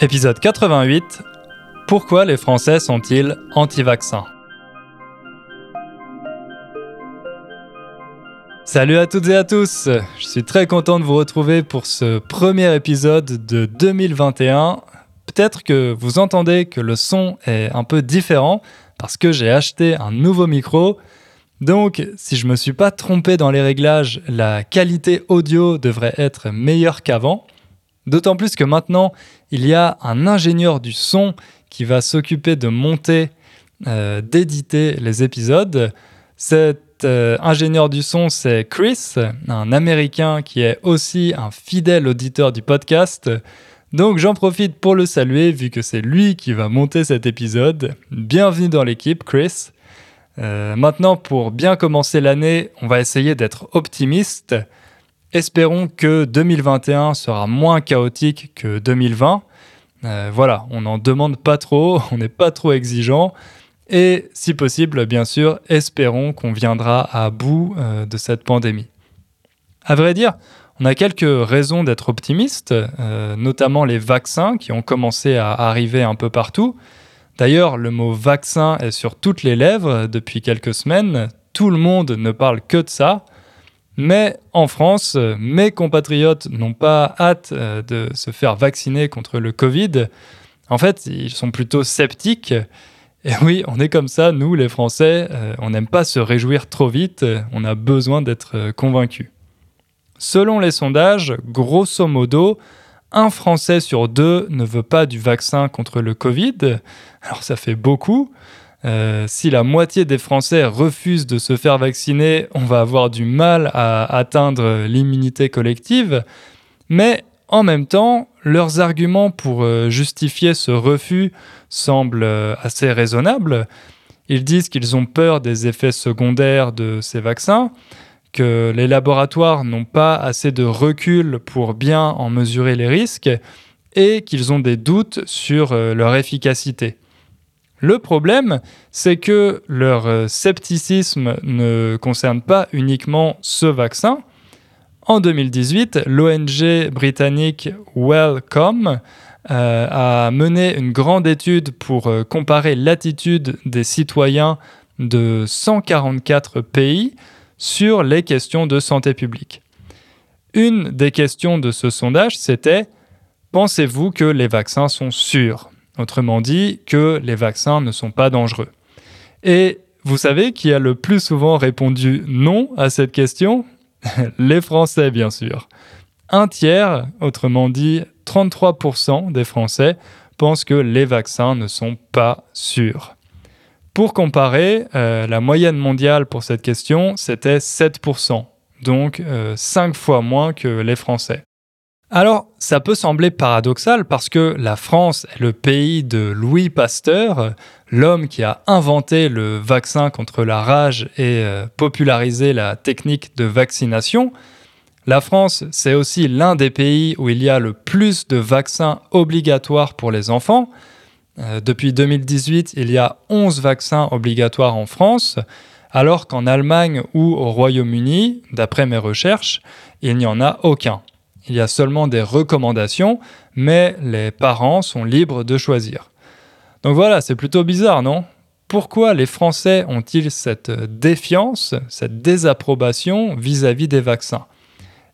Épisode 88 Pourquoi les Français sont-ils anti-vaccins? Salut à toutes et à tous Je suis très content de vous retrouver pour ce premier épisode de 2021. Peut-être que vous entendez que le son est un peu différent parce que j'ai acheté un nouveau micro. Donc, si je ne me suis pas trompé dans les réglages, la qualité audio devrait être meilleure qu'avant. D'autant plus que maintenant, il y a un ingénieur du son qui va s'occuper de monter, euh, d'éditer les épisodes. Cet euh, ingénieur du son, c'est Chris, un Américain qui est aussi un fidèle auditeur du podcast. Donc j'en profite pour le saluer vu que c'est lui qui va monter cet épisode. Bienvenue dans l'équipe, Chris. Euh, maintenant, pour bien commencer l'année, on va essayer d'être optimiste. Espérons que 2021 sera moins chaotique que 2020. Euh, voilà, on n'en demande pas trop, on n'est pas trop exigeant. Et si possible, bien sûr, espérons qu'on viendra à bout euh, de cette pandémie. À vrai dire, on a quelques raisons d'être optimiste, euh, notamment les vaccins qui ont commencé à arriver un peu partout. D'ailleurs, le mot vaccin est sur toutes les lèvres depuis quelques semaines. Tout le monde ne parle que de ça. Mais en France, mes compatriotes n'ont pas hâte euh, de se faire vacciner contre le Covid. En fait, ils sont plutôt sceptiques. Et oui, on est comme ça, nous les Français, euh, on n'aime pas se réjouir trop vite, on a besoin d'être euh, convaincus. Selon les sondages, grosso modo, un Français sur deux ne veut pas du vaccin contre le Covid. Alors ça fait beaucoup, euh, si la moitié des Français refusent de se faire vacciner, on va avoir du mal à atteindre l'immunité collective. Mais en même temps, leurs arguments pour euh, justifier ce refus semblent euh, assez raisonnables. Ils disent qu'ils ont peur des effets secondaires de ces vaccins, que les laboratoires n'ont pas assez de recul pour bien en mesurer les risques et qu'ils ont des doutes sur leur efficacité. Le problème, c'est que leur euh, scepticisme ne concerne pas uniquement ce vaccin. En 2018, l'ONG britannique Wellcome euh, a mené une grande étude pour euh, comparer l'attitude des citoyens de 144 pays sur les questions de santé publique. Une des questions de ce sondage, c'était Pensez-vous que les vaccins sont sûrs? Autrement dit, que les vaccins ne sont pas dangereux. Et vous savez qui a le plus souvent répondu non à cette question? Les Français, bien sûr. Un tiers, autrement dit 33% des Français, pensent que les vaccins ne sont pas sûrs. Pour comparer, euh, la moyenne mondiale pour cette question, c'était 7%, donc 5 euh, fois moins que les Français. Alors, ça peut sembler paradoxal parce que la France est le pays de Louis Pasteur, l'homme qui a inventé le vaccin contre la rage et euh, popularisé la technique de vaccination. La France, c'est aussi l'un des pays où il y a le plus de vaccins obligatoires pour les enfants. Euh, depuis 2018, il y a 11 vaccins obligatoires en France, alors qu'en Allemagne ou au Royaume-Uni, d'après mes recherches, il n'y en a aucun. Il y a seulement des recommandations, mais les parents sont libres de choisir. Donc voilà, c'est plutôt bizarre, non? Pourquoi les Français ont-ils cette défiance, cette désapprobation vis-à-vis des vaccins?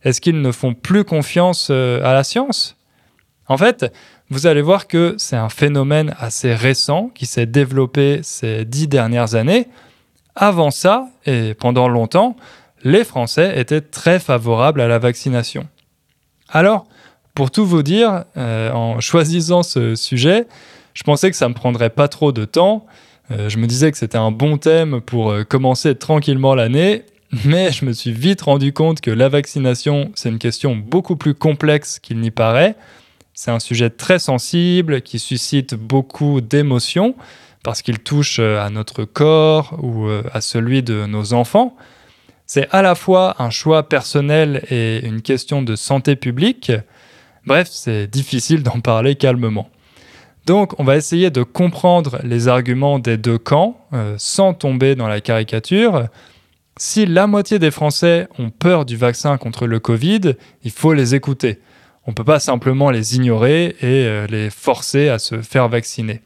Est-ce qu'ils ne font plus confiance euh, à la science? En fait, vous allez voir que c'est un phénomène assez récent qui s'est développé ces dix dernières années. Avant ça, et pendant longtemps, les Français étaient très favorables à la vaccination. Alors, pour tout vous dire, euh, en choisissant ce sujet, je pensais que ça me prendrait pas trop de temps. Euh, je me disais que c'était un bon thème pour euh, commencer tranquillement l'année, mais je me suis vite rendu compte que la vaccination, c'est une question beaucoup plus complexe qu'il n'y paraît. C'est un sujet très sensible qui suscite beaucoup d'émotions parce qu'il touche à notre corps ou à celui de nos enfants. C'est à la fois un choix personnel et une question de santé publique. Bref, c'est difficile d'en parler calmement. Donc on va essayer de comprendre les arguments des deux camps euh, sans tomber dans la caricature. Si la moitié des Français ont peur du vaccin contre le Covid, il faut les écouter. On ne peut pas simplement les ignorer et euh, les forcer à se faire vacciner.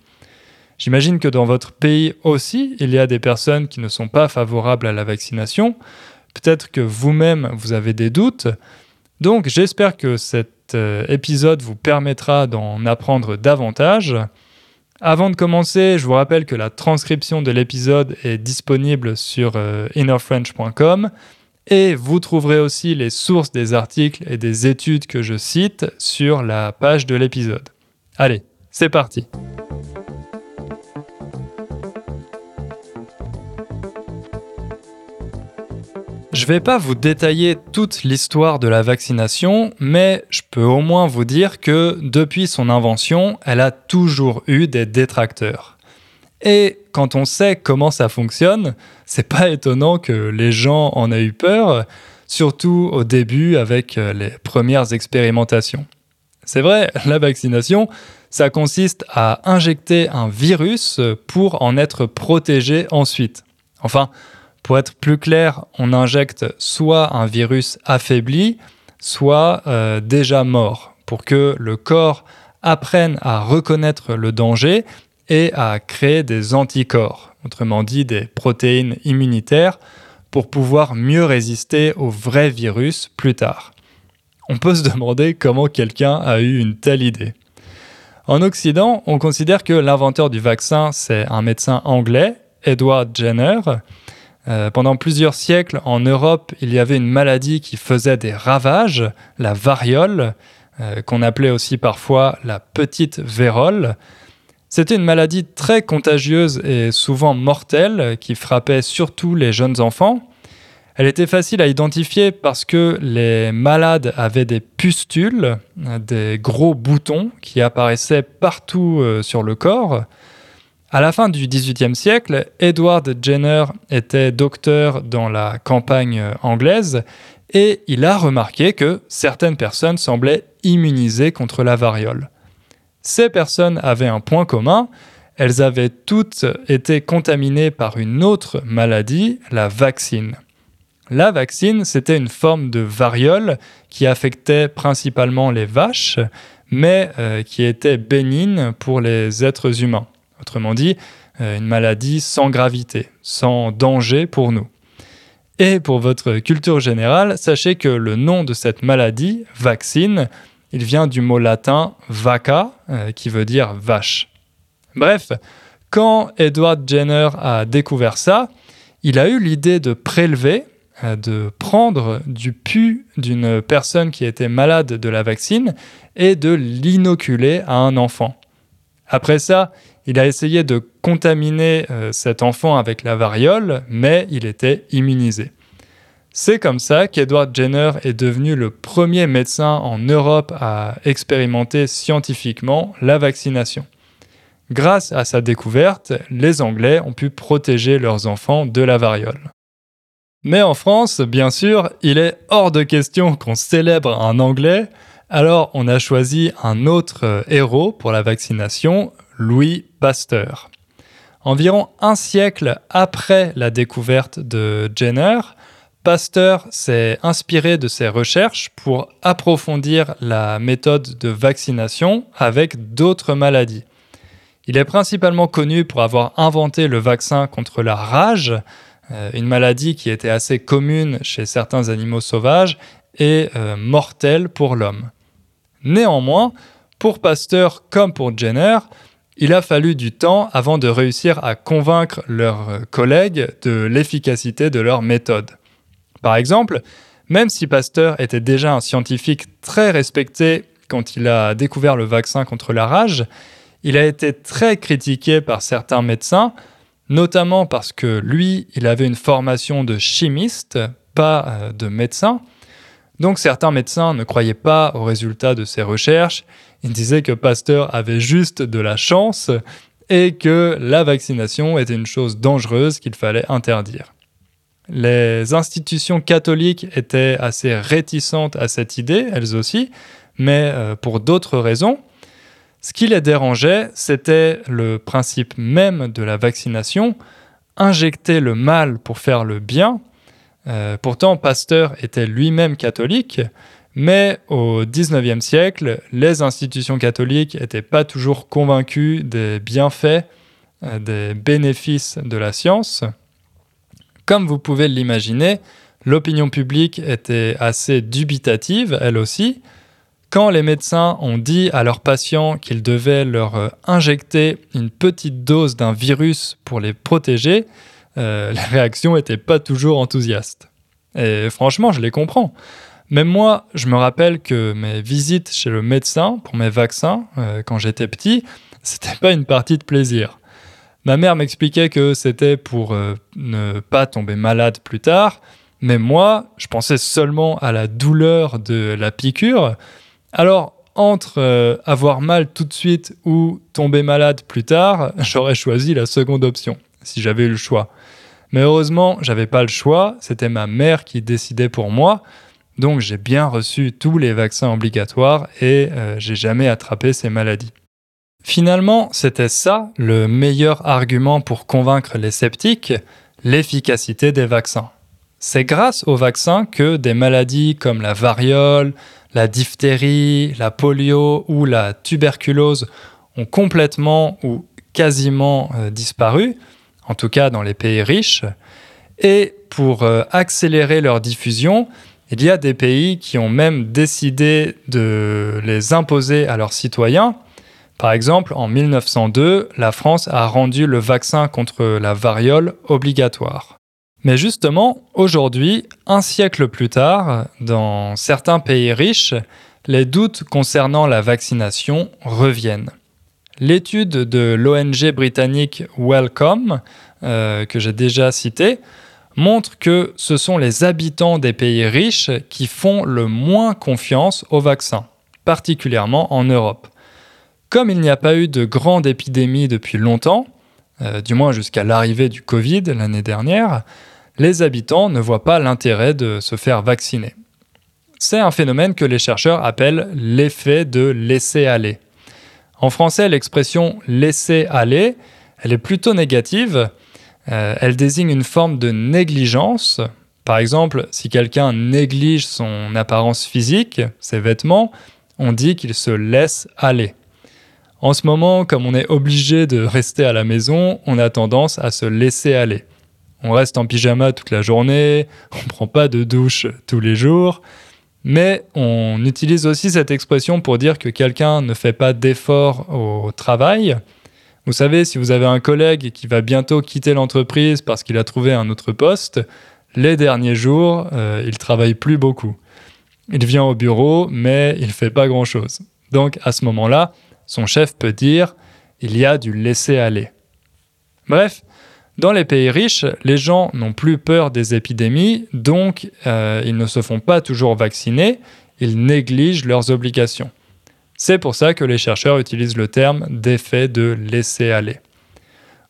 J'imagine que dans votre pays aussi, il y a des personnes qui ne sont pas favorables à la vaccination. Peut-être que vous-même, vous avez des doutes. Donc j'espère que cet euh, épisode vous permettra d'en apprendre davantage. Avant de commencer, je vous rappelle que la transcription de l'épisode est disponible sur euh, innerfrench.com et vous trouverez aussi les sources des articles et des études que je cite sur la page de l'épisode. Allez, c'est parti. Vais pas vous détailler toute l'histoire de la vaccination, mais je peux au moins vous dire que depuis son invention, elle a toujours eu des détracteurs. Et quand on sait comment ça fonctionne, c'est pas étonnant que les gens en aient eu peur, surtout au début avec euh, les premières expérimentations. C'est vrai, la vaccination, ça consiste à injecter un virus pour en être protégé ensuite. Enfin, pour être plus clair, on injecte soit un virus affaibli, soit euh, déjà mort, pour que le corps apprenne à reconnaître le danger et à créer des anticorps, autrement dit des protéines immunitaires, pour pouvoir mieux résister au vrai virus plus tard. On peut se demander comment quelqu'un a eu une telle idée. En Occident, on considère que l'inventeur du vaccin, c'est un médecin anglais, Edward Jenner, euh, pendant plusieurs siècles, en Europe, il y avait une maladie qui faisait des ravages, la variole, euh, qu'on appelait aussi parfois la petite vérole. C'était une maladie très contagieuse et souvent mortelle qui frappait surtout les jeunes enfants. Elle était facile à identifier parce que les malades avaient des pustules, des gros boutons qui apparaissaient partout euh, sur le corps. À la fin du XVIIIe siècle, Edward Jenner était docteur dans la campagne anglaise et il a remarqué que certaines personnes semblaient immunisées contre la variole. Ces personnes avaient un point commun, elles avaient toutes été contaminées par une autre maladie, la vaccine. La vaccine, c'était une forme de variole qui affectait principalement les vaches, mais euh, qui était bénigne pour les êtres humains. Autrement dit, euh, une maladie sans gravité, sans danger pour nous. Et pour votre culture générale, sachez que le nom de cette maladie, vaccine, il vient du mot latin vaca, euh, qui veut dire vache. Bref, quand Edward Jenner a découvert ça, il a eu l'idée de prélever, euh, de prendre du pu d'une personne qui était malade de la vaccine et de l'inoculer à un enfant. Après ça, il a essayé de contaminer euh, cet enfant avec la variole, mais il était immunisé. C'est comme ça qu'Edward Jenner est devenu le premier médecin en Europe à expérimenter scientifiquement la vaccination. Grâce à sa découverte, les Anglais ont pu protéger leurs enfants de la variole. Mais en France, bien sûr, il est hors de question qu'on célèbre un Anglais, alors on a choisi un autre euh, héros pour la vaccination, Louis Pasteur. Environ un siècle après la découverte de Jenner, Pasteur s'est inspiré de ses recherches pour approfondir la méthode de vaccination avec d'autres maladies. Il est principalement connu pour avoir inventé le vaccin contre la rage, euh, une maladie qui était assez commune chez certains animaux sauvages et euh, mortelle pour l'homme. Néanmoins, pour Pasteur comme pour Jenner, il a fallu du temps avant de réussir à convaincre leurs collègues de l'efficacité de leur méthode. Par exemple, même si Pasteur était déjà un scientifique très respecté quand il a découvert le vaccin contre la rage, il a été très critiqué par certains médecins, notamment parce que lui, il avait une formation de chimiste, pas euh, de médecin. Donc certains médecins ne croyaient pas aux résultats de ses recherches il disait que Pasteur avait juste de la chance et que la vaccination était une chose dangereuse qu'il fallait interdire. Les institutions catholiques étaient assez réticentes à cette idée, elles aussi, mais euh, pour d'autres raisons. Ce qui les dérangeait, c'était le principe même de la vaccination, injecter le mal pour faire le bien. Euh, pourtant, Pasteur était lui-même catholique, Mais au XIXe siècle, les institutions catholiques n'étaient pas toujours convaincues des bienfaits, euh, des bénéfices de la science. Comme vous pouvez l'imaginer, l'opinion publique était assez dubitative, elle aussi. Quand les médecins ont dit à leurs patients qu'ils devaient leur euh, injecter une petite dose d'un virus pour les protéger, euh, les réactions n'étaient pas toujours enthousiastes. Et franchement, je les comprends. Même moi, je me rappelle que mes visites chez le médecin pour mes vaccins, euh, quand j'étais petit, c'était pas une partie de plaisir. Ma mère m'expliquait que c'était pour ne pas tomber malade plus tard, mais moi, je pensais seulement à la douleur de la piqûre, alors, entre euh, avoir mal tout de suite ou tomber malade plus tard, j'aurais choisi la seconde option, si j'avais eu le choix. Mais heureusement, j'avais pas le choix, c'était ma mère qui décidait pour moi, donc j'ai bien reçu tous les vaccins obligatoires et euh, j'ai jamais attrapé ces maladies. Finalement, c'était ça le meilleur argument pour convaincre les sceptiques, l'efficacité des vaccins. C'est grâce aux vaccins que des maladies comme la variole, la diphtérie, la polio ou la tuberculose ont complètement ou quasiment euh, disparu, en tout cas dans les pays riches. Et pour euh, accélérer leur diffusion, il y a des pays qui ont même décidé de les imposer à leurs citoyens. Par exemple, en 1902, la France a rendu le vaccin contre la variole obligatoire. Mais justement, aujourd'hui, un siècle plus tard, dans certains pays riches, les doutes concernant la vaccination reviennent. L'étude de l'ONG britannique Wellcome, euh, que j'ai déjà citée, montre que ce sont les habitants des pays riches qui font le moins confiance au vaccin, particulièrement en Europe. Comme il n'y a pas eu de grande épidémie depuis longtemps, euh, du moins jusqu'à l'arrivée du Covid l'année dernière, les habitants ne voient pas l'intérêt de se faire vacciner. C'est un phénomène que les chercheurs appellent l'effet de laisser aller. En français, l'expression laisser aller, elle est plutôt négative. Euh, elle désigne une forme de négligence. Par exemple, si quelqu'un néglige son apparence physique, ses vêtements, on dit qu'il se laisse aller. En ce moment, comme on est obligé de rester à la maison, on a tendance à se laisser aller. On reste en pyjama toute la journée, on ne prend pas de douche tous les jours, mais on utilise aussi cette expression pour dire que quelqu'un ne fait pas d'effort au travail. Vous savez, si vous avez un collègue qui va bientôt quitter l'entreprise parce qu'il a trouvé un autre poste, les derniers jours, euh, il travaille plus beaucoup. Il vient au bureau, mais il fait pas grand-chose. Donc à ce moment-là, son chef peut dire il y a du laisser aller. Bref, dans les pays riches, les gens n'ont plus peur des épidémies, donc euh, ils ne se font pas toujours vacciner, ils négligent leurs obligations. C'est pour ça que les chercheurs utilisent le terme d'effet de laisser aller.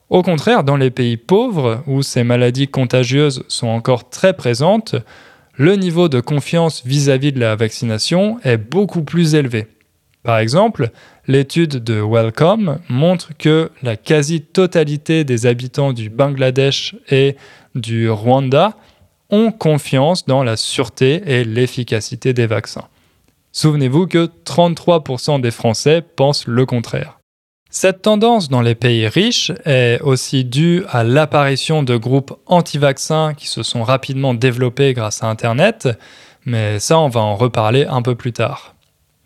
Au contraire, dans les pays pauvres, où ces maladies contagieuses sont encore très présentes, le niveau de confiance vis-à-vis de la vaccination est beaucoup plus élevé. Par exemple, l'étude de Wellcome montre que la quasi-totalité des habitants du Bangladesh et du Rwanda ont confiance dans la sûreté et l'efficacité des vaccins. Souvenez-vous que 33% des Français pensent le contraire. Cette tendance dans les pays riches est aussi due à l'apparition de groupes anti-vaccins qui se sont rapidement développés grâce à Internet, mais ça on va en reparler un peu plus tard.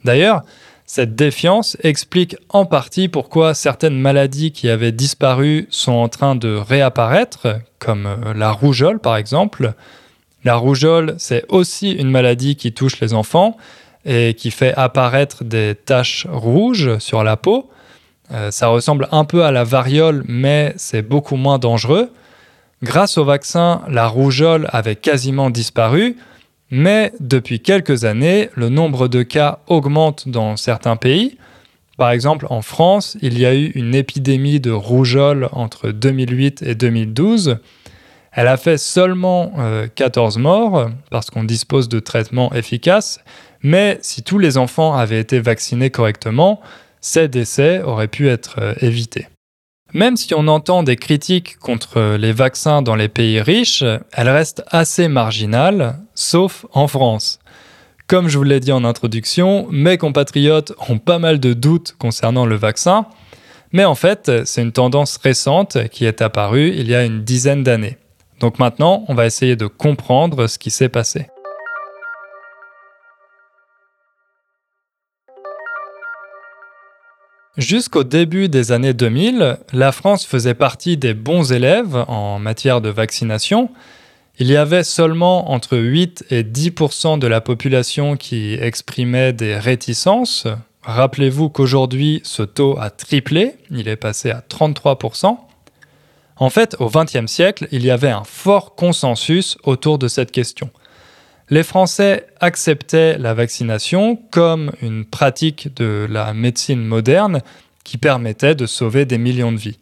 D'ailleurs, cette défiance explique en partie pourquoi certaines maladies qui avaient disparu sont en train de réapparaître, comme la rougeole par exemple. La rougeole, c'est aussi une maladie qui touche les enfants et qui fait apparaître des taches rouges sur la peau. Euh, ça ressemble un peu à la variole, mais c'est beaucoup moins dangereux. Grâce au vaccin, la rougeole avait quasiment disparu, mais depuis quelques années, le nombre de cas augmente dans certains pays. Par exemple, en France, il y a eu une épidémie de rougeole entre 2008 et 2012. Elle a fait seulement 14 euh, morts parce qu'on dispose de traitements efficaces, mais si tous les enfants avaient été vaccinés correctement, ces décès auraient pu être euh, évités. Même si on entend des critiques contre les vaccins dans les pays riches, elles restent assez marginales, sauf en France. Comme je vous l'ai dit en introduction, mes compatriotes ont pas mal de doutes concernant le vaccin, mais en fait, c'est une tendance récente qui est apparue il y a une dizaine d'années. Donc maintenant, on va essayer de comprendre ce qui s'est passé. Jusqu'au début des années 2000, la France faisait partie des bons élèves en matière de vaccination. Il y avait seulement entre 8 et 10% de la population qui exprimait des réticences. Rappelez-vous qu'aujourd'hui, ce taux a triplé, il est passé à 33% En fait, au XXe siècle, il y avait un fort consensus autour de cette question les Français acceptaient la vaccination comme une pratique de la médecine moderne qui permettait de sauver des millions de vies.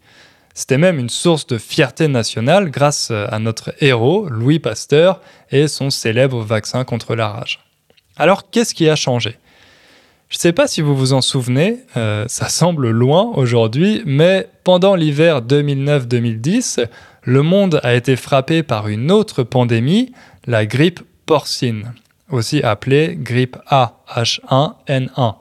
C'était même une source de fierté nationale grâce à notre héros, Louis Pasteur, et son célèbre vaccin contre la rage. Alors, qu'est-ce qui a changé? Je ne sais pas si vous vous en souvenez, euh, ça semble loin aujourd'hui, mais pendant l'hiver 2009-2010, le monde a été frappé par une autre pandémie, la grippe porcine, aussi appelée grippe A, H1N1.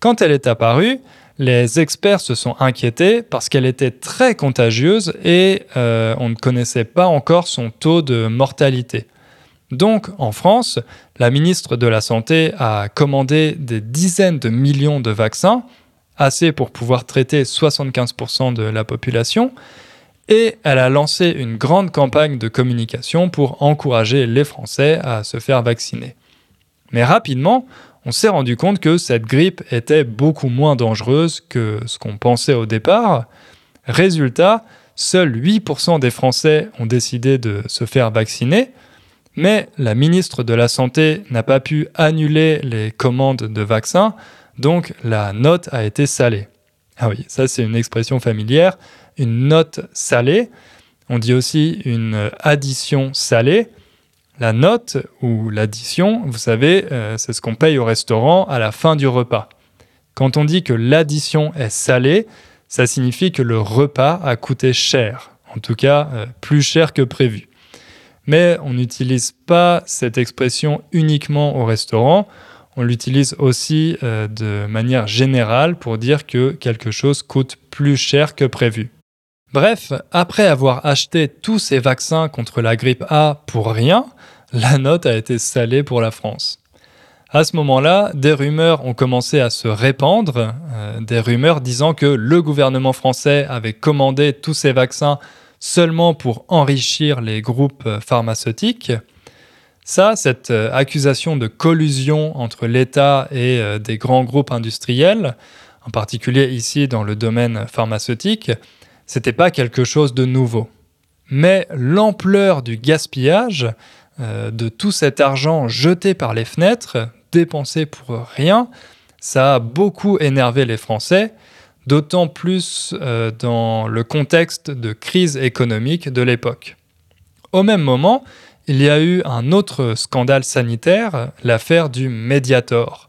Quand elle est apparue, les experts se sont inquiétés parce qu'elle était très contagieuse et euh, on ne connaissait pas encore son taux de mortalité. Donc, en France, la ministre de la Santé a commandé des dizaines de millions de vaccins, assez pour pouvoir traiter 75% de la population, et elle a lancé une grande campagne de communication pour encourager les Français à se faire vacciner. Mais rapidement, on s'est rendu compte que cette grippe était beaucoup moins dangereuse que ce qu'on pensait au départ. Résultat, seuls 8% des Français ont décidé de se faire vacciner, mais la ministre de la Santé n'a pas pu annuler les commandes de vaccins, donc la note a été salée. Ah oui, ça c'est une expression familière une note salée. On dit aussi une addition salée. La note ou l'addition, vous savez, euh, c'est ce qu'on paye au restaurant à la fin du repas. Quand on dit que l'addition est salée, ça signifie que le repas a coûté cher, en tout cas euh, plus cher que prévu. Mais on n'utilise pas cette expression uniquement au restaurant, on l'utilise aussi euh, de manière générale pour dire que quelque chose coûte plus cher que prévu. Bref, après avoir acheté tous ces vaccins contre la grippe A pour rien, la note a été salée pour la France. À ce moment-là, des rumeurs ont commencé à se répandre, euh, des rumeurs disant que le gouvernement français avait commandé tous ces vaccins seulement pour enrichir les groupes pharmaceutiques. Ça, cette euh, accusation de collusion entre l'État et euh, des grands groupes industriels, en particulier ici dans le domaine pharmaceutique, c'était pas quelque chose de nouveau. Mais l'ampleur du gaspillage, euh, de tout cet argent jeté par les fenêtres, dépensé pour rien, ça a beaucoup énervé les Français, d'autant plus euh, dans le contexte de crise économique de l'époque. Au même moment, il y a eu un autre scandale sanitaire, l'affaire du Mediator.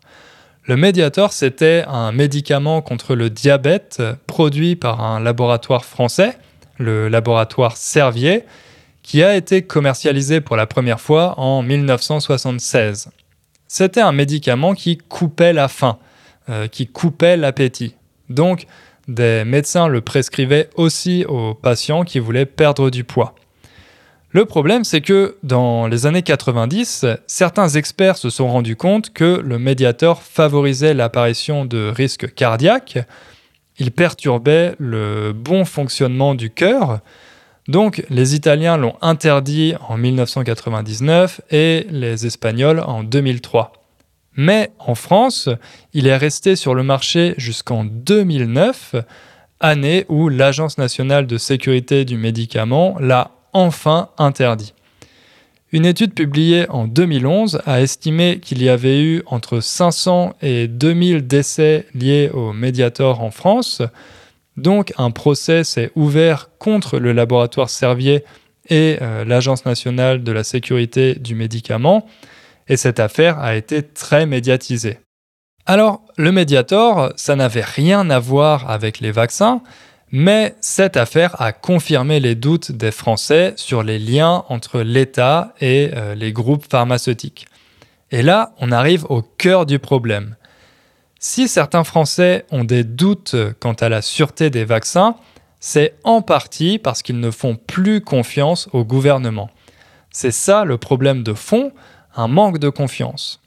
Le Mediator, c'était un médicament contre le diabète produit par un laboratoire français, le laboratoire Servier, qui a été commercialisé pour la première fois en 1976. C'était un médicament qui coupait la faim, euh, qui coupait l'appétit. Donc, des médecins le prescrivaient aussi aux patients qui voulaient perdre du poids. Le problème, c'est que dans les années 90, certains experts se sont rendus compte que le médiateur favorisait l'apparition de risques cardiaques, il perturbait le bon fonctionnement du cœur, donc les Italiens l'ont interdit en 1999 et les Espagnols en 2003. Mais en France, il est resté sur le marché jusqu'en 2009, année où l'Agence nationale de sécurité du médicament l'a enfin interdit. Une étude publiée en 2011 a estimé qu'il y avait eu entre 500 et 2000 décès liés au Mediator en France. Donc un procès s'est ouvert contre le laboratoire Servier et euh, l'Agence nationale de la sécurité du médicament, et cette affaire a été très médiatisée. Alors, le Mediator, ça n'avait rien à voir avec les vaccins, mais cette affaire a confirmé les doutes des Français sur les liens entre l'État et euh, les groupes pharmaceutiques. Et là, on arrive au cœur du problème. Si certains Français ont des doutes quant à la sûreté des vaccins, c'est en partie parce qu'ils ne font plus confiance au gouvernement. C'est ça le problème de fond, un manque de confiance.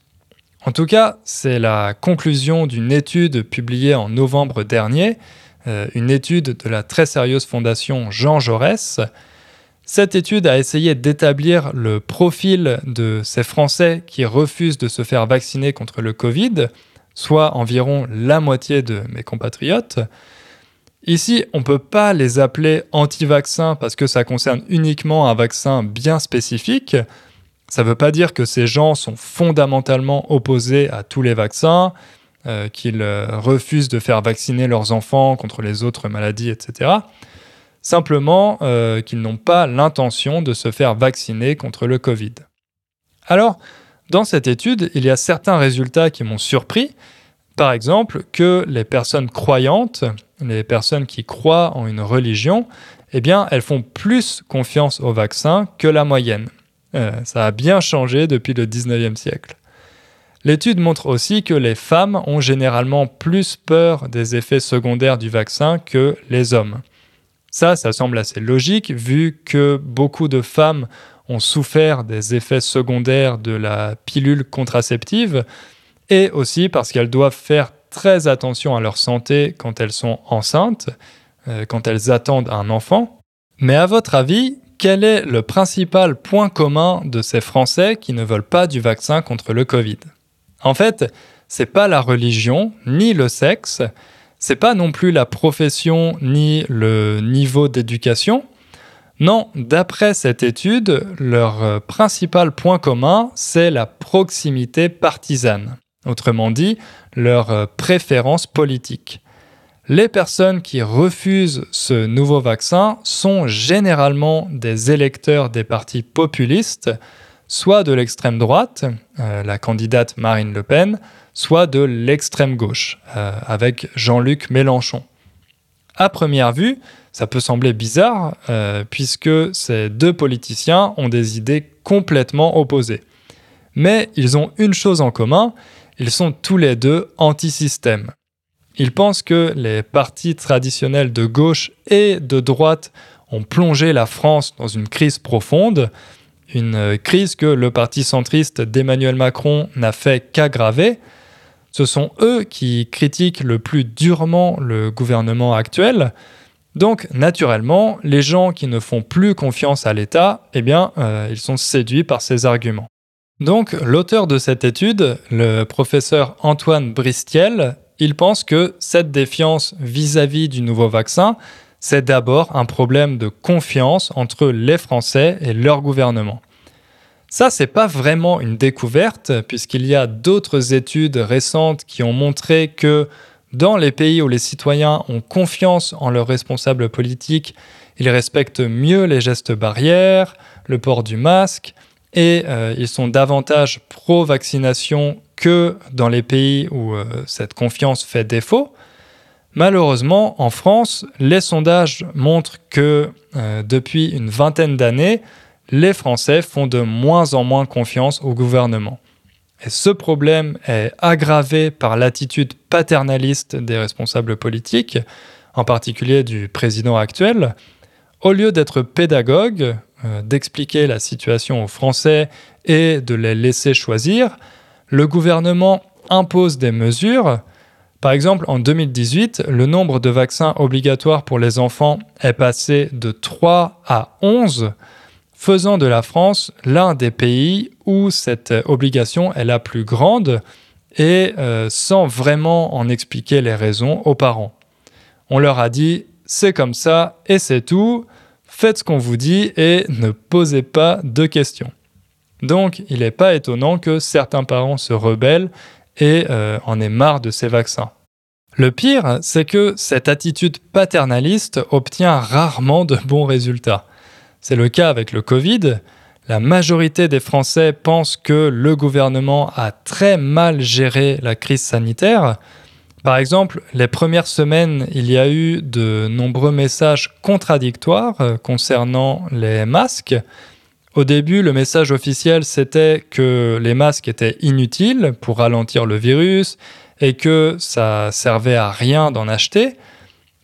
En tout cas, c'est la conclusion d'une étude publiée en novembre dernier, euh, une étude de la très sérieuse fondation Jean Jaurès. Cette étude a essayé d'établir le profil de ces Français qui refusent de se faire vacciner contre le Covid, soit environ la moitié de mes compatriotes. Ici, on ne peut pas les appeler anti-vaccins parce que ça concerne uniquement un vaccin bien spécifique. Ça ne veut pas dire que ces gens sont fondamentalement opposés à tous les vaccins, euh, qu'ils euh, refusent de faire vacciner leurs enfants contre les autres maladies, etc. Simplement euh, qu'ils n'ont pas l'intention de se faire vacciner contre le Covid. Alors, dans cette étude, il y a certains résultats qui m'ont surpris. Par exemple, que les personnes croyantes, les personnes qui croient en une religion, eh bien, elles font plus confiance au vaccin que la moyenne. Ça a bien changé depuis le 19e siècle. L'étude montre aussi que les femmes ont généralement plus peur des effets secondaires du vaccin que les hommes. Ça, ça semble assez logique vu que beaucoup de femmes ont souffert des effets secondaires de la pilule contraceptive et aussi parce qu'elles doivent faire très attention à leur santé quand elles sont enceintes, euh, quand elles attendent un enfant. Mais à votre avis, quel est le principal point commun de ces Français qui ne veulent pas du vaccin contre le Covid? En fait, c'est pas la religion ni le sexe, c'est pas non plus la profession ni le niveau d'éducation, non, d'après cette étude, leur euh, principal point commun, c'est la proximité partisane, autrement dit, leur euh, préférence politique. Les personnes qui refusent ce nouveau vaccin sont généralement des électeurs des partis populistes, soit de l'extrême droite, euh, la candidate Marine Le Pen, soit de l'extrême gauche, avec Jean-Luc Mélenchon. À première vue, ça peut sembler bizarre, euh, puisque ces deux politiciens ont des idées complètement opposées. Mais ils ont une chose en commun, ils sont tous les deux anti-système. Ils pensent que les partis traditionnels de gauche et de droite ont plongé la France dans une crise profonde, une crise que le parti centriste d'Emmanuel Macron n'a fait qu'aggraver. Ce sont eux qui critiquent le plus durement le gouvernement actuel, donc, naturellement, les gens qui ne font plus confiance à l'État, eh bien, euh, ils sont séduits par ces arguments. Donc, l'auteur de cette étude, le professeur Antoine Bristiel, il pense que cette défiance vis-à-vis du nouveau vaccin, c'est d'abord un problème de confiance entre les Français et leur gouvernement. Ça, c'est pas vraiment une découverte, puisqu'il y a d'autres études récentes qui ont montré que dans les pays où les citoyens ont confiance en leurs responsables politiques, ils respectent mieux les gestes barrières, le port du masque, et euh, ils sont davantage pro-vaccination que dans les pays où euh, cette confiance fait défaut. Malheureusement, en France, les sondages montrent que euh, depuis une vingtaine d'années, les Français font de moins en moins confiance au gouvernement. Et ce problème est aggravé par l'attitude paternaliste des responsables politiques, en particulier du président actuel. Au lieu d'être pédagogue, euh, d'expliquer la situation aux Français et de les laisser choisir, le gouvernement impose des mesures. Par exemple, en 2018, le nombre de vaccins obligatoires pour les enfants est passé de 3 à 11 faisant de la France l'un des pays où cette obligation est la plus grande et euh, sans vraiment en expliquer les raisons aux parents. On leur a dit c'est comme ça et c'est tout, faites ce qu'on vous dit et ne posez pas de questions. Donc il n'est pas étonnant que certains parents se rebellent et euh, en aient marre de ces vaccins. Le pire, c'est que cette attitude paternaliste obtient rarement de bons résultats. C'est le cas avec le Covid. La majorité des Français pensent que le gouvernement a très mal géré la crise sanitaire. Par exemple, les premières semaines, il y a eu de nombreux messages contradictoires euh, concernant les masques. Au début, le message officiel, c'était que les masques étaient inutiles pour ralentir le virus et que ça servait à rien d'en acheter.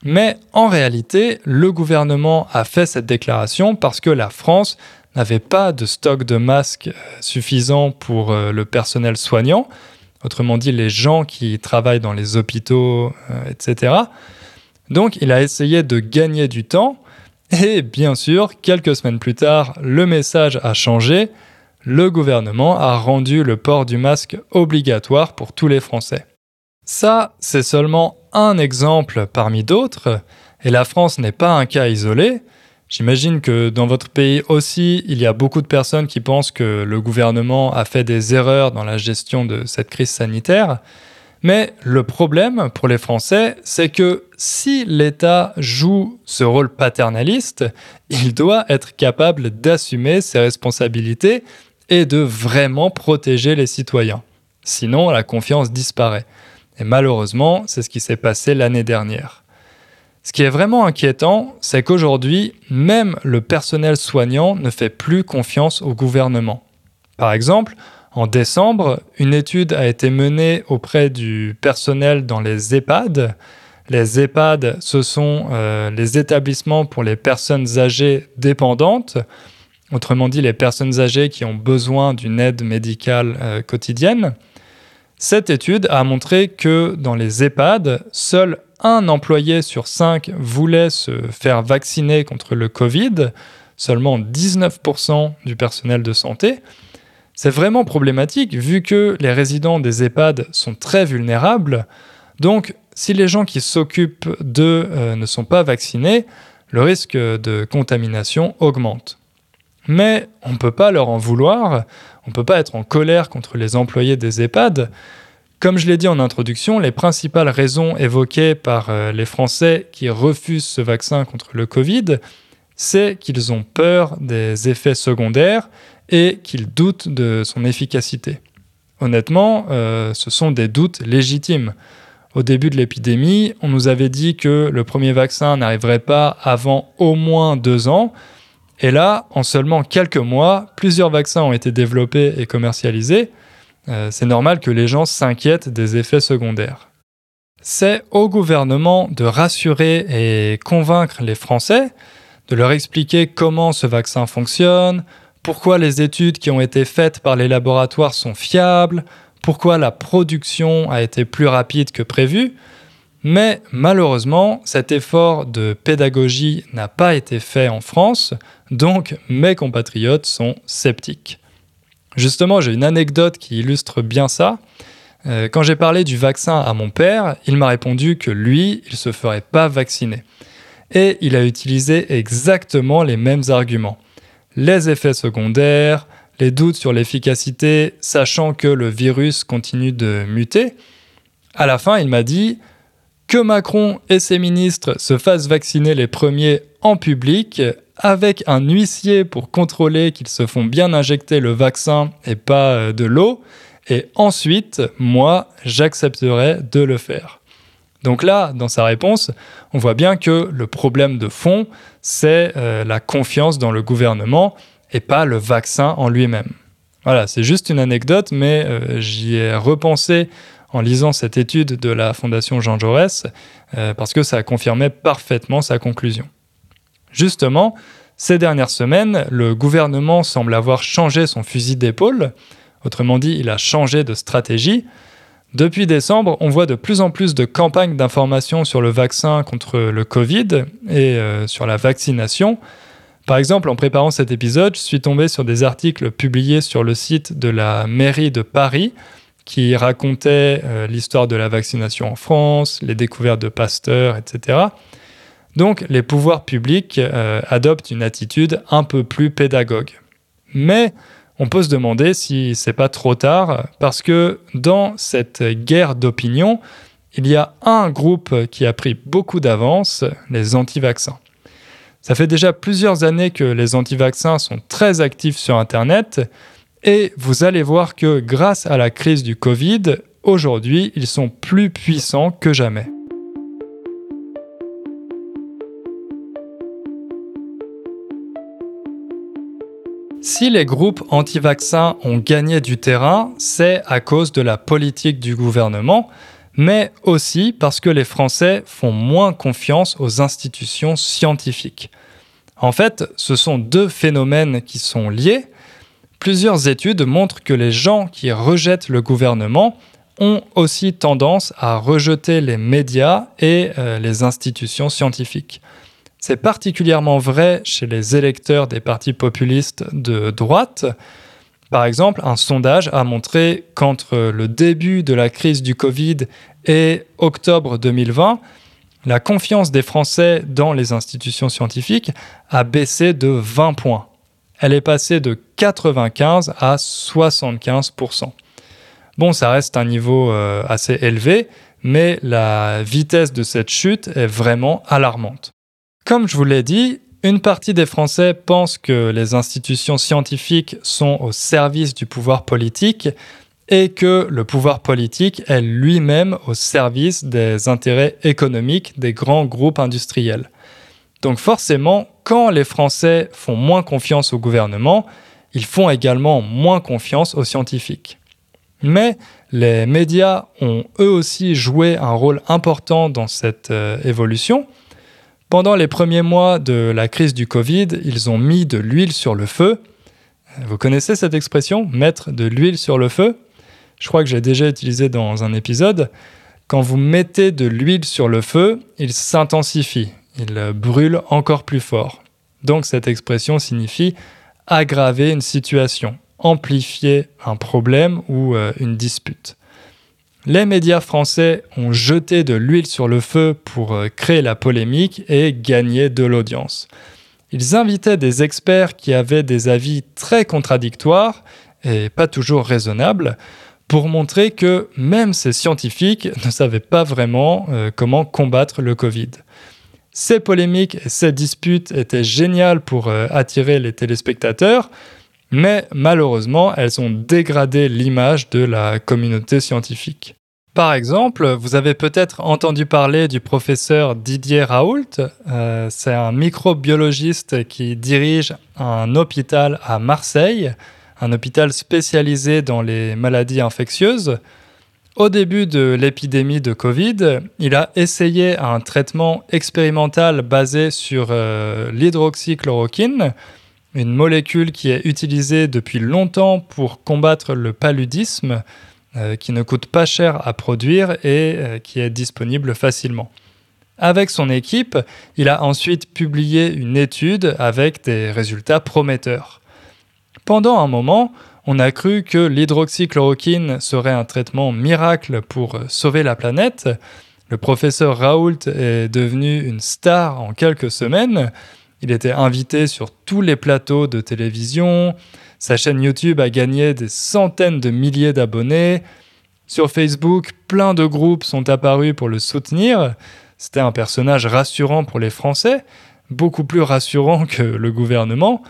Mais en réalité, le gouvernement a fait cette déclaration parce que la France n'avait pas de stock de masques suffisant pour euh, le personnel soignant, autrement dit les gens qui travaillent dans les hôpitaux, euh, etc. Donc il a essayé de gagner du temps et bien sûr, quelques semaines plus tard, le message a changé. Le gouvernement a rendu le port du masque obligatoire pour tous les Français. Ça, c'est seulement un exemple parmi d'autres, et la France n'est pas un cas isolé. J'imagine que dans votre pays aussi, il y a beaucoup de personnes qui pensent que le gouvernement a fait des erreurs dans la gestion de cette crise sanitaire. Mais le problème pour les Français, c'est que si l'État joue ce rôle paternaliste, il doit être capable d'assumer ses responsabilités et de vraiment protéger les citoyens. Sinon, la confiance disparaît. Et malheureusement, c'est ce qui s'est passé l'année dernière. Ce qui est vraiment inquiétant, c'est qu'aujourd'hui, même le personnel soignant ne fait plus confiance au gouvernement. Par exemple, en décembre, une étude a été menée auprès du personnel dans les EHPAD. Les EHPAD, ce sont euh, les établissements pour les personnes âgées dépendantes, autrement dit les personnes âgées qui ont besoin d'une aide médicale euh, quotidienne. Cette étude a montré que dans les EHPAD, seul un employé sur cinq voulait se faire vacciner contre le Covid, seulement 19% du personnel de santé. C'est vraiment problématique vu que les résidents des EHPAD sont très vulnérables. Donc, si les gens qui s'occupent d'eux euh, ne sont pas vaccinés, le risque de contamination augmente. Mais on ne peut pas leur en vouloir, on ne peut pas être en colère contre les employés des EHPAD. Comme je l'ai dit en introduction, les principales raisons évoquées par euh, les Français qui refusent ce vaccin contre le Covid, c'est qu'ils ont peur des effets secondaires et qu'il doute de son efficacité. Honnêtement, euh, ce sont des doutes légitimes. Au début de l'épidémie, on nous avait dit que le premier vaccin n'arriverait pas avant au moins deux ans. Et là, en seulement quelques mois, plusieurs vaccins ont été développés et commercialisés. Euh, c'est normal que les gens s'inquiètent des effets secondaires. C'est au gouvernement de rassurer et convaincre les Français, de leur expliquer comment ce vaccin fonctionne, pourquoi les études qui ont été faites par les laboratoires sont fiables, pourquoi la production a été plus rapide que prévu? Mais malheureusement, cet effort de pédagogie n'a pas été fait en France, donc mes compatriotes sont sceptiques. Justement, j'ai une anecdote qui illustre bien ça. Euh, quand j'ai parlé du vaccin à mon père, il m'a répondu que lui, il ne se ferait pas vacciner. Et il a utilisé exactement les mêmes arguments les effets secondaires, les doutes sur l'efficacité, sachant que le virus continue de muter. À la fin, il m'a dit que Macron et ses ministres se fassent vacciner les premiers en public avec un huissier pour contrôler qu'ils se font bien injecter le vaccin et pas euh, de l'eau. Et ensuite, moi, j'accepterai de le faire. Donc là, dans sa réponse, on voit bien que le problème de fond, c'est euh, la confiance dans le gouvernement et pas le vaccin en lui-même. Voilà, c'est juste une anecdote, mais euh, j'y ai repensé en lisant cette étude de la Fondation Jean Jaurès, euh, parce que ça confirmait parfaitement sa conclusion. Justement, ces dernières semaines, le gouvernement semble avoir changé son fusil d'épaule, autrement dit, il a changé de stratégie, depuis décembre, on voit de plus en plus de campagnes d'information sur le vaccin contre le Covid et euh, sur la vaccination. Par exemple, en préparant cet épisode, je suis tombé sur des articles publiés sur le site de la mairie de Paris qui racontaient euh, l'histoire de la vaccination en France, les découvertes de Pasteur, etc. Donc les pouvoirs publics euh, adoptent une attitude un peu plus pédagogue. Mais on peut se demander si c'est pas trop tard, parce que dans cette guerre d'opinion, il y a un groupe qui a pris beaucoup d'avance, les anti-vaccins. Ça fait déjà plusieurs années que les anti-vaccins sont très actifs sur Internet, et vous allez voir que grâce à la crise du Covid, aujourd'hui, ils sont plus puissants que jamais. Si les groupes anti-vaccins ont gagné du terrain, c'est à cause de la politique du gouvernement, mais aussi parce que les Français font moins confiance aux institutions scientifiques. En fait, ce sont deux phénomènes qui sont liés. Plusieurs études montrent que les gens qui rejettent le gouvernement ont aussi tendance à rejeter les médias et euh, les institutions scientifiques. C'est particulièrement vrai chez les électeurs des partis populistes de droite. Par exemple, un sondage a montré qu'entre le début de la crise du Covid et octobre 2020, la confiance des Français dans les institutions scientifiques a baissé de 20 points. Elle est passée de 95 à 75% Bon, ça reste un niveau euh, assez élevé, mais la vitesse de cette chute est vraiment alarmante. Comme je vous l'ai dit, une partie des Français pense que les institutions scientifiques sont au service du pouvoir politique et que le pouvoir politique est lui-même au service des intérêts économiques des grands groupes industriels. Donc forcément, quand les Français font moins confiance au gouvernement, ils font également moins confiance aux scientifiques. Mais les médias ont eux aussi joué un rôle important dans cette euh, évolution. Pendant les premiers mois de la crise du Covid, ils ont mis de l'huile sur le feu. Vous connaissez cette expression, mettre de l'huile sur le feu? Je crois que j'ai déjà utilisé dans un épisode, quand vous mettez de l'huile sur le feu, il s'intensifie, il brûle encore plus fort. Donc cette expression signifie aggraver une situation, amplifier un problème ou euh, une dispute. Les médias français ont jeté de l'huile sur le feu pour euh, créer la polémique et gagner de l'audience. Ils invitaient des experts qui avaient des avis très contradictoires et pas toujours raisonnables pour montrer que même ces scientifiques ne savaient pas vraiment euh, comment combattre le Covid. Ces polémiques et ces disputes étaient géniales pour euh, attirer les téléspectateurs, mais malheureusement, elles ont dégradé l'image de la communauté scientifique. Par exemple, vous avez peut-être entendu parler du professeur Didier Raoult. Euh, c'est un microbiologiste qui dirige un hôpital à Marseille un hôpital spécialisé dans les maladies infectieuses. Au début de l'épidémie de Covid, il a essayé un traitement expérimental basé sur euh, l'hydroxychloroquine, une molécule qui est utilisée depuis longtemps pour combattre le paludisme, euh, qui ne coûte pas cher à produire et euh, qui est disponible facilement. Avec son équipe, il a ensuite publié une étude avec des résultats prometteurs. Pendant un moment, on a cru que l'hydroxychloroquine serait un traitement miracle pour sauver la planète. Le professeur Raoult est devenu une star en quelques semaines. Il était invité sur tous les plateaux de télévision. Sa chaîne YouTube a gagné des centaines de milliers d'abonnés. Sur Facebook, plein de groupes sont apparus pour le soutenir. C'était un personnage rassurant pour les Français, beaucoup plus rassurant que le gouvernement.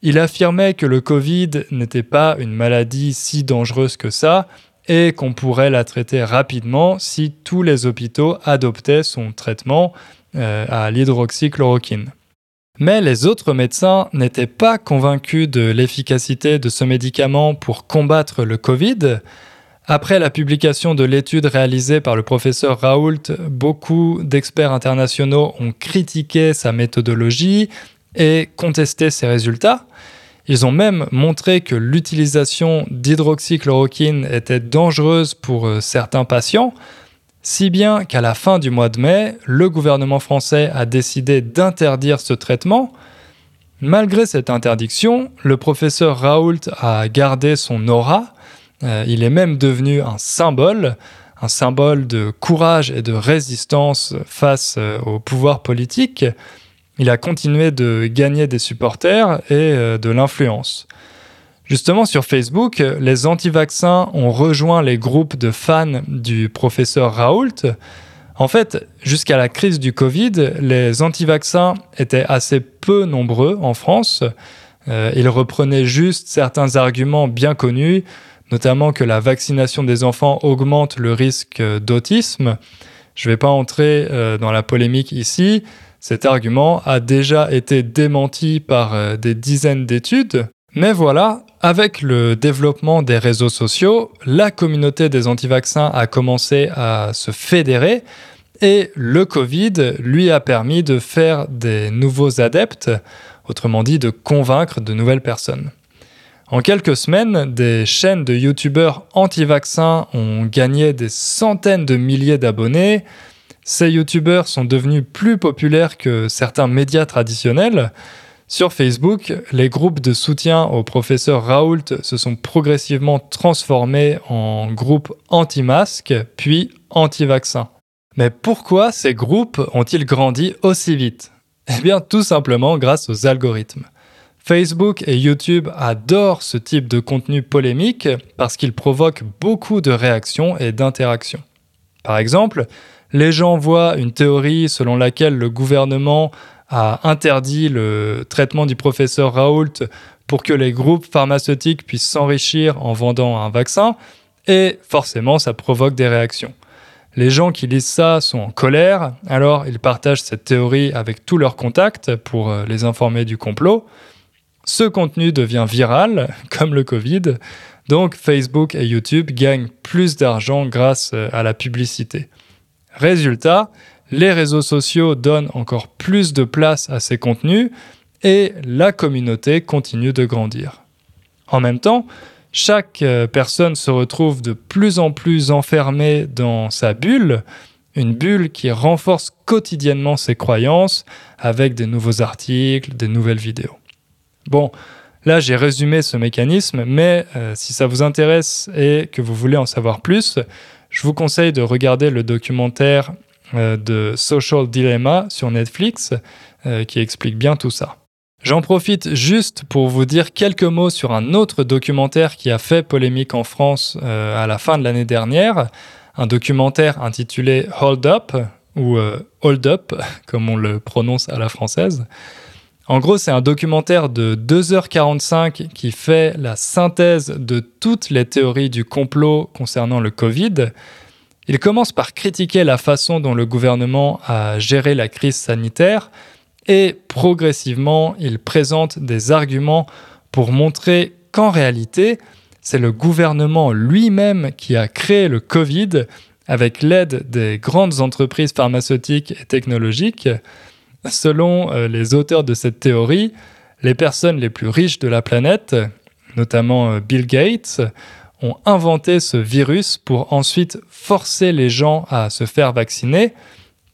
Il affirmait que le Covid n'était pas une maladie si dangereuse que ça et qu'on pourrait la traiter rapidement si tous les hôpitaux adoptaient son traitement euh, à l'hydroxychloroquine. Mais les autres médecins n'étaient pas convaincus de l'efficacité de ce médicament pour combattre le Covid. Après la publication de l'étude réalisée par le professeur Raoult, beaucoup d'experts internationaux ont critiqué sa méthodologie et contesté ses résultats. Ils ont même montré que l'utilisation d'hydroxychloroquine était dangereuse pour euh, certains patients, si bien qu'à la fin du mois de mai, le gouvernement français a décidé d'interdire ce traitement. Malgré cette interdiction, le professeur Raoult a gardé son aura, euh, il est même devenu un symbole, un symbole de courage et de résistance face euh, au pouvoir politique il a continué de gagner des supporters et euh, de l'influence. Justement, sur Facebook, les anti-vaccins ont rejoint les groupes de fans du professeur Raoult. En fait, jusqu'à la crise du Covid, les anti-vaccins étaient assez peu nombreux en France. Euh, ils reprenaient juste certains arguments bien connus, notamment que la vaccination des enfants augmente le risque d'autisme. Je ne vais pas entrer euh, dans la polémique ici, cet argument a déjà été démenti par euh, des dizaines d'études, Mais voilà, avec le développement des réseaux sociaux, la communauté des anti-vaccins a commencé à se fédérer et le Covid lui a permis de faire des nouveaux adeptes, autrement dit de convaincre de nouvelles personnes. En quelques semaines, des chaînes de youtubeurs anti-vaccins ont gagné des centaines de milliers d'abonnés. Ces youtubeurs sont devenus plus populaires que certains médias traditionnels. Sur Facebook, les groupes de soutien au professeur Raoult se sont progressivement transformés en groupes anti-masques, puis anti-vaccins. Mais pourquoi ces groupes ont-ils grandi aussi vite? Eh bien tout simplement grâce aux algorithmes. Facebook et YouTube adorent ce type de contenu polémique parce qu'il provoque beaucoup de réactions et d'interactions. Par exemple, les gens voient une théorie selon laquelle le gouvernement a interdit le traitement du professeur Raoult pour que les groupes pharmaceutiques puissent s'enrichir en vendant un vaccin, et forcément ça provoque des réactions. Les gens qui lisent ça sont en colère, alors ils partagent cette théorie avec tous leurs contacts pour euh, les informer du complot. Ce contenu devient viral, comme le Covid, donc Facebook et YouTube gagnent plus d'argent grâce euh, à la publicité. Résultat, les réseaux sociaux donnent encore plus de place à ces contenus et la communauté continue de grandir. En même temps, chaque euh, personne se retrouve de plus en plus enfermée dans sa bulle, une bulle qui renforce quotidiennement ses croyances avec des nouveaux articles, des nouvelles vidéos. Bon, là j'ai résumé ce mécanisme, mais euh, si ça vous intéresse et que vous voulez en savoir plus, je vous conseille de regarder le documentaire de Social Dilemma sur Netflix euh, qui explique bien tout ça. J'en profite juste pour vous dire quelques mots sur un autre documentaire qui a fait polémique en France à la fin de l'année dernière, un documentaire intitulé Hold Up ou Hold Up comme on le prononce à la française. En gros, c'est un documentaire de 2h45 qui fait la synthèse de toutes les théories du complot concernant le Covid. Il commence par critiquer la façon dont le gouvernement a géré la crise sanitaire et progressivement, il présente des arguments pour montrer qu'en réalité, c'est le gouvernement lui-même qui a créé le Covid avec l'aide des grandes entreprises pharmaceutiques et technologiques. Selon euh, les auteurs de cette théorie, les personnes les plus riches de la planète, notamment euh, Bill Gates, ont inventé ce virus pour ensuite forcer les gens à se faire vacciner,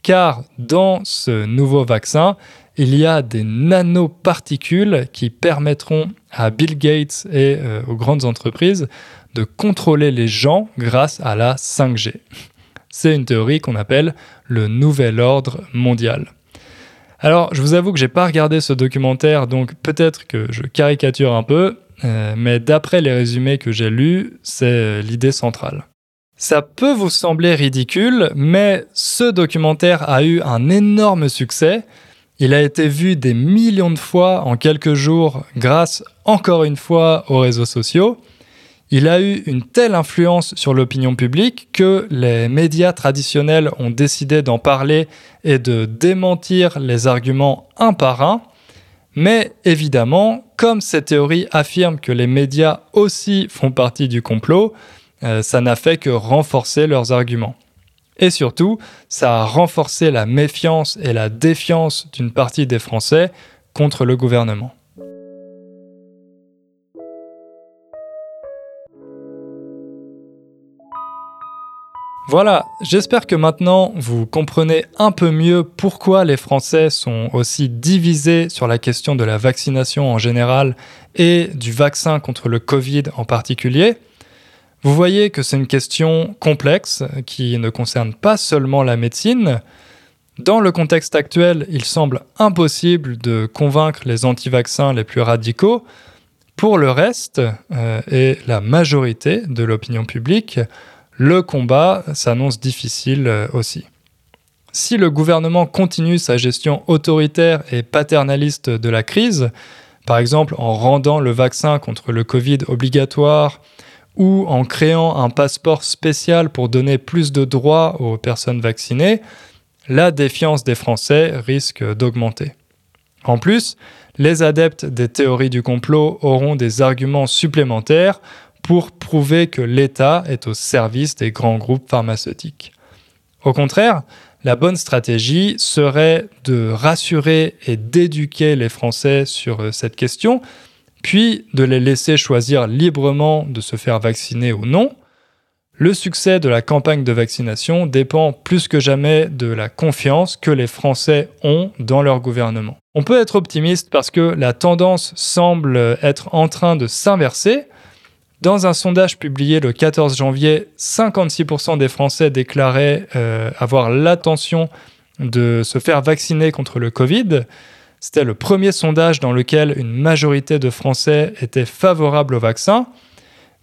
car dans ce nouveau vaccin, il y a des nanoparticules qui permettront à Bill Gates et euh, aux grandes entreprises de contrôler les gens grâce à la 5G. C'est une théorie qu'on appelle le nouvel ordre mondial. Alors, je vous avoue que j'ai pas regardé ce documentaire, donc peut-être que je caricature un peu, euh, mais d'après les résumés que j'ai lus, c'est euh, l'idée centrale. Ça peut vous sembler ridicule, mais ce documentaire a eu un énorme succès. Il a été vu des millions de fois en quelques jours grâce encore une fois aux réseaux sociaux il a eu une telle influence sur l'opinion publique que les médias traditionnels ont décidé d'en parler et de démentir les arguments un par un. Mais évidemment, comme cette théorie affirme que les médias aussi font partie du complot, euh, ça n'a fait que renforcer leurs arguments. Et surtout, ça a renforcé la méfiance et la défiance d'une partie des Français contre le gouvernement. Voilà, j'espère que maintenant vous comprenez un peu mieux pourquoi les Français sont aussi divisés sur la question de la vaccination en général et du vaccin contre le Covid en particulier. Vous voyez que c'est une question complexe qui ne concerne pas seulement la médecine. Dans le contexte actuel, il semble impossible de convaincre les anti-vaccins les plus radicaux. Pour le reste, euh, et la majorité de l'opinion publique, le combat s'annonce difficile euh, aussi. Si le gouvernement continue sa gestion autoritaire et paternaliste de la crise, par exemple en rendant le vaccin contre le Covid obligatoire ou en créant un passeport spécial pour donner plus de droits aux personnes vaccinées, la défiance des Français risque d'augmenter. En plus, les adeptes des théories du complot auront des arguments supplémentaires pour prouver que l'État est au service des grands groupes pharmaceutiques. Au contraire, la bonne stratégie serait de rassurer et d'éduquer les Français sur euh, cette question, puis de les laisser choisir librement de se faire vacciner ou non. Le succès de la campagne de vaccination dépend plus que jamais de la confiance que les Français ont dans leur gouvernement. On peut être optimiste parce que la tendance semble être en train de s'inverser. Dans un sondage publié le 14 janvier, 56% des Français déclaraient euh, avoir l'intention de se faire vacciner contre le Covid. C'était le premier sondage dans lequel une majorité de Français étaient favorables au vaccin.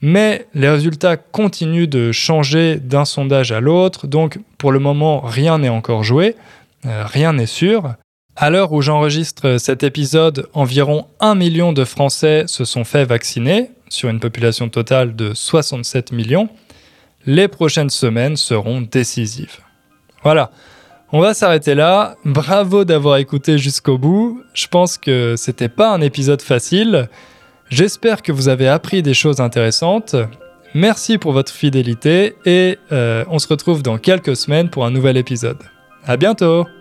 Mais les résultats continuent de changer d'un sondage à l'autre, donc pour le moment rien n'est encore joué, euh, rien n'est sûr. À l'heure où j'enregistre cet épisode, environ 1 million de Français se sont fait vacciner, sur une population totale de 67 millions. Les prochaines semaines seront décisives. Voilà, on va s'arrêter là. Bravo d'avoir écouté jusqu'au bout. Je pense que c'était pas un épisode facile. J'espère que vous avez appris des choses intéressantes. Merci pour votre fidélité et euh, on se retrouve dans quelques semaines pour un nouvel épisode. À bientôt!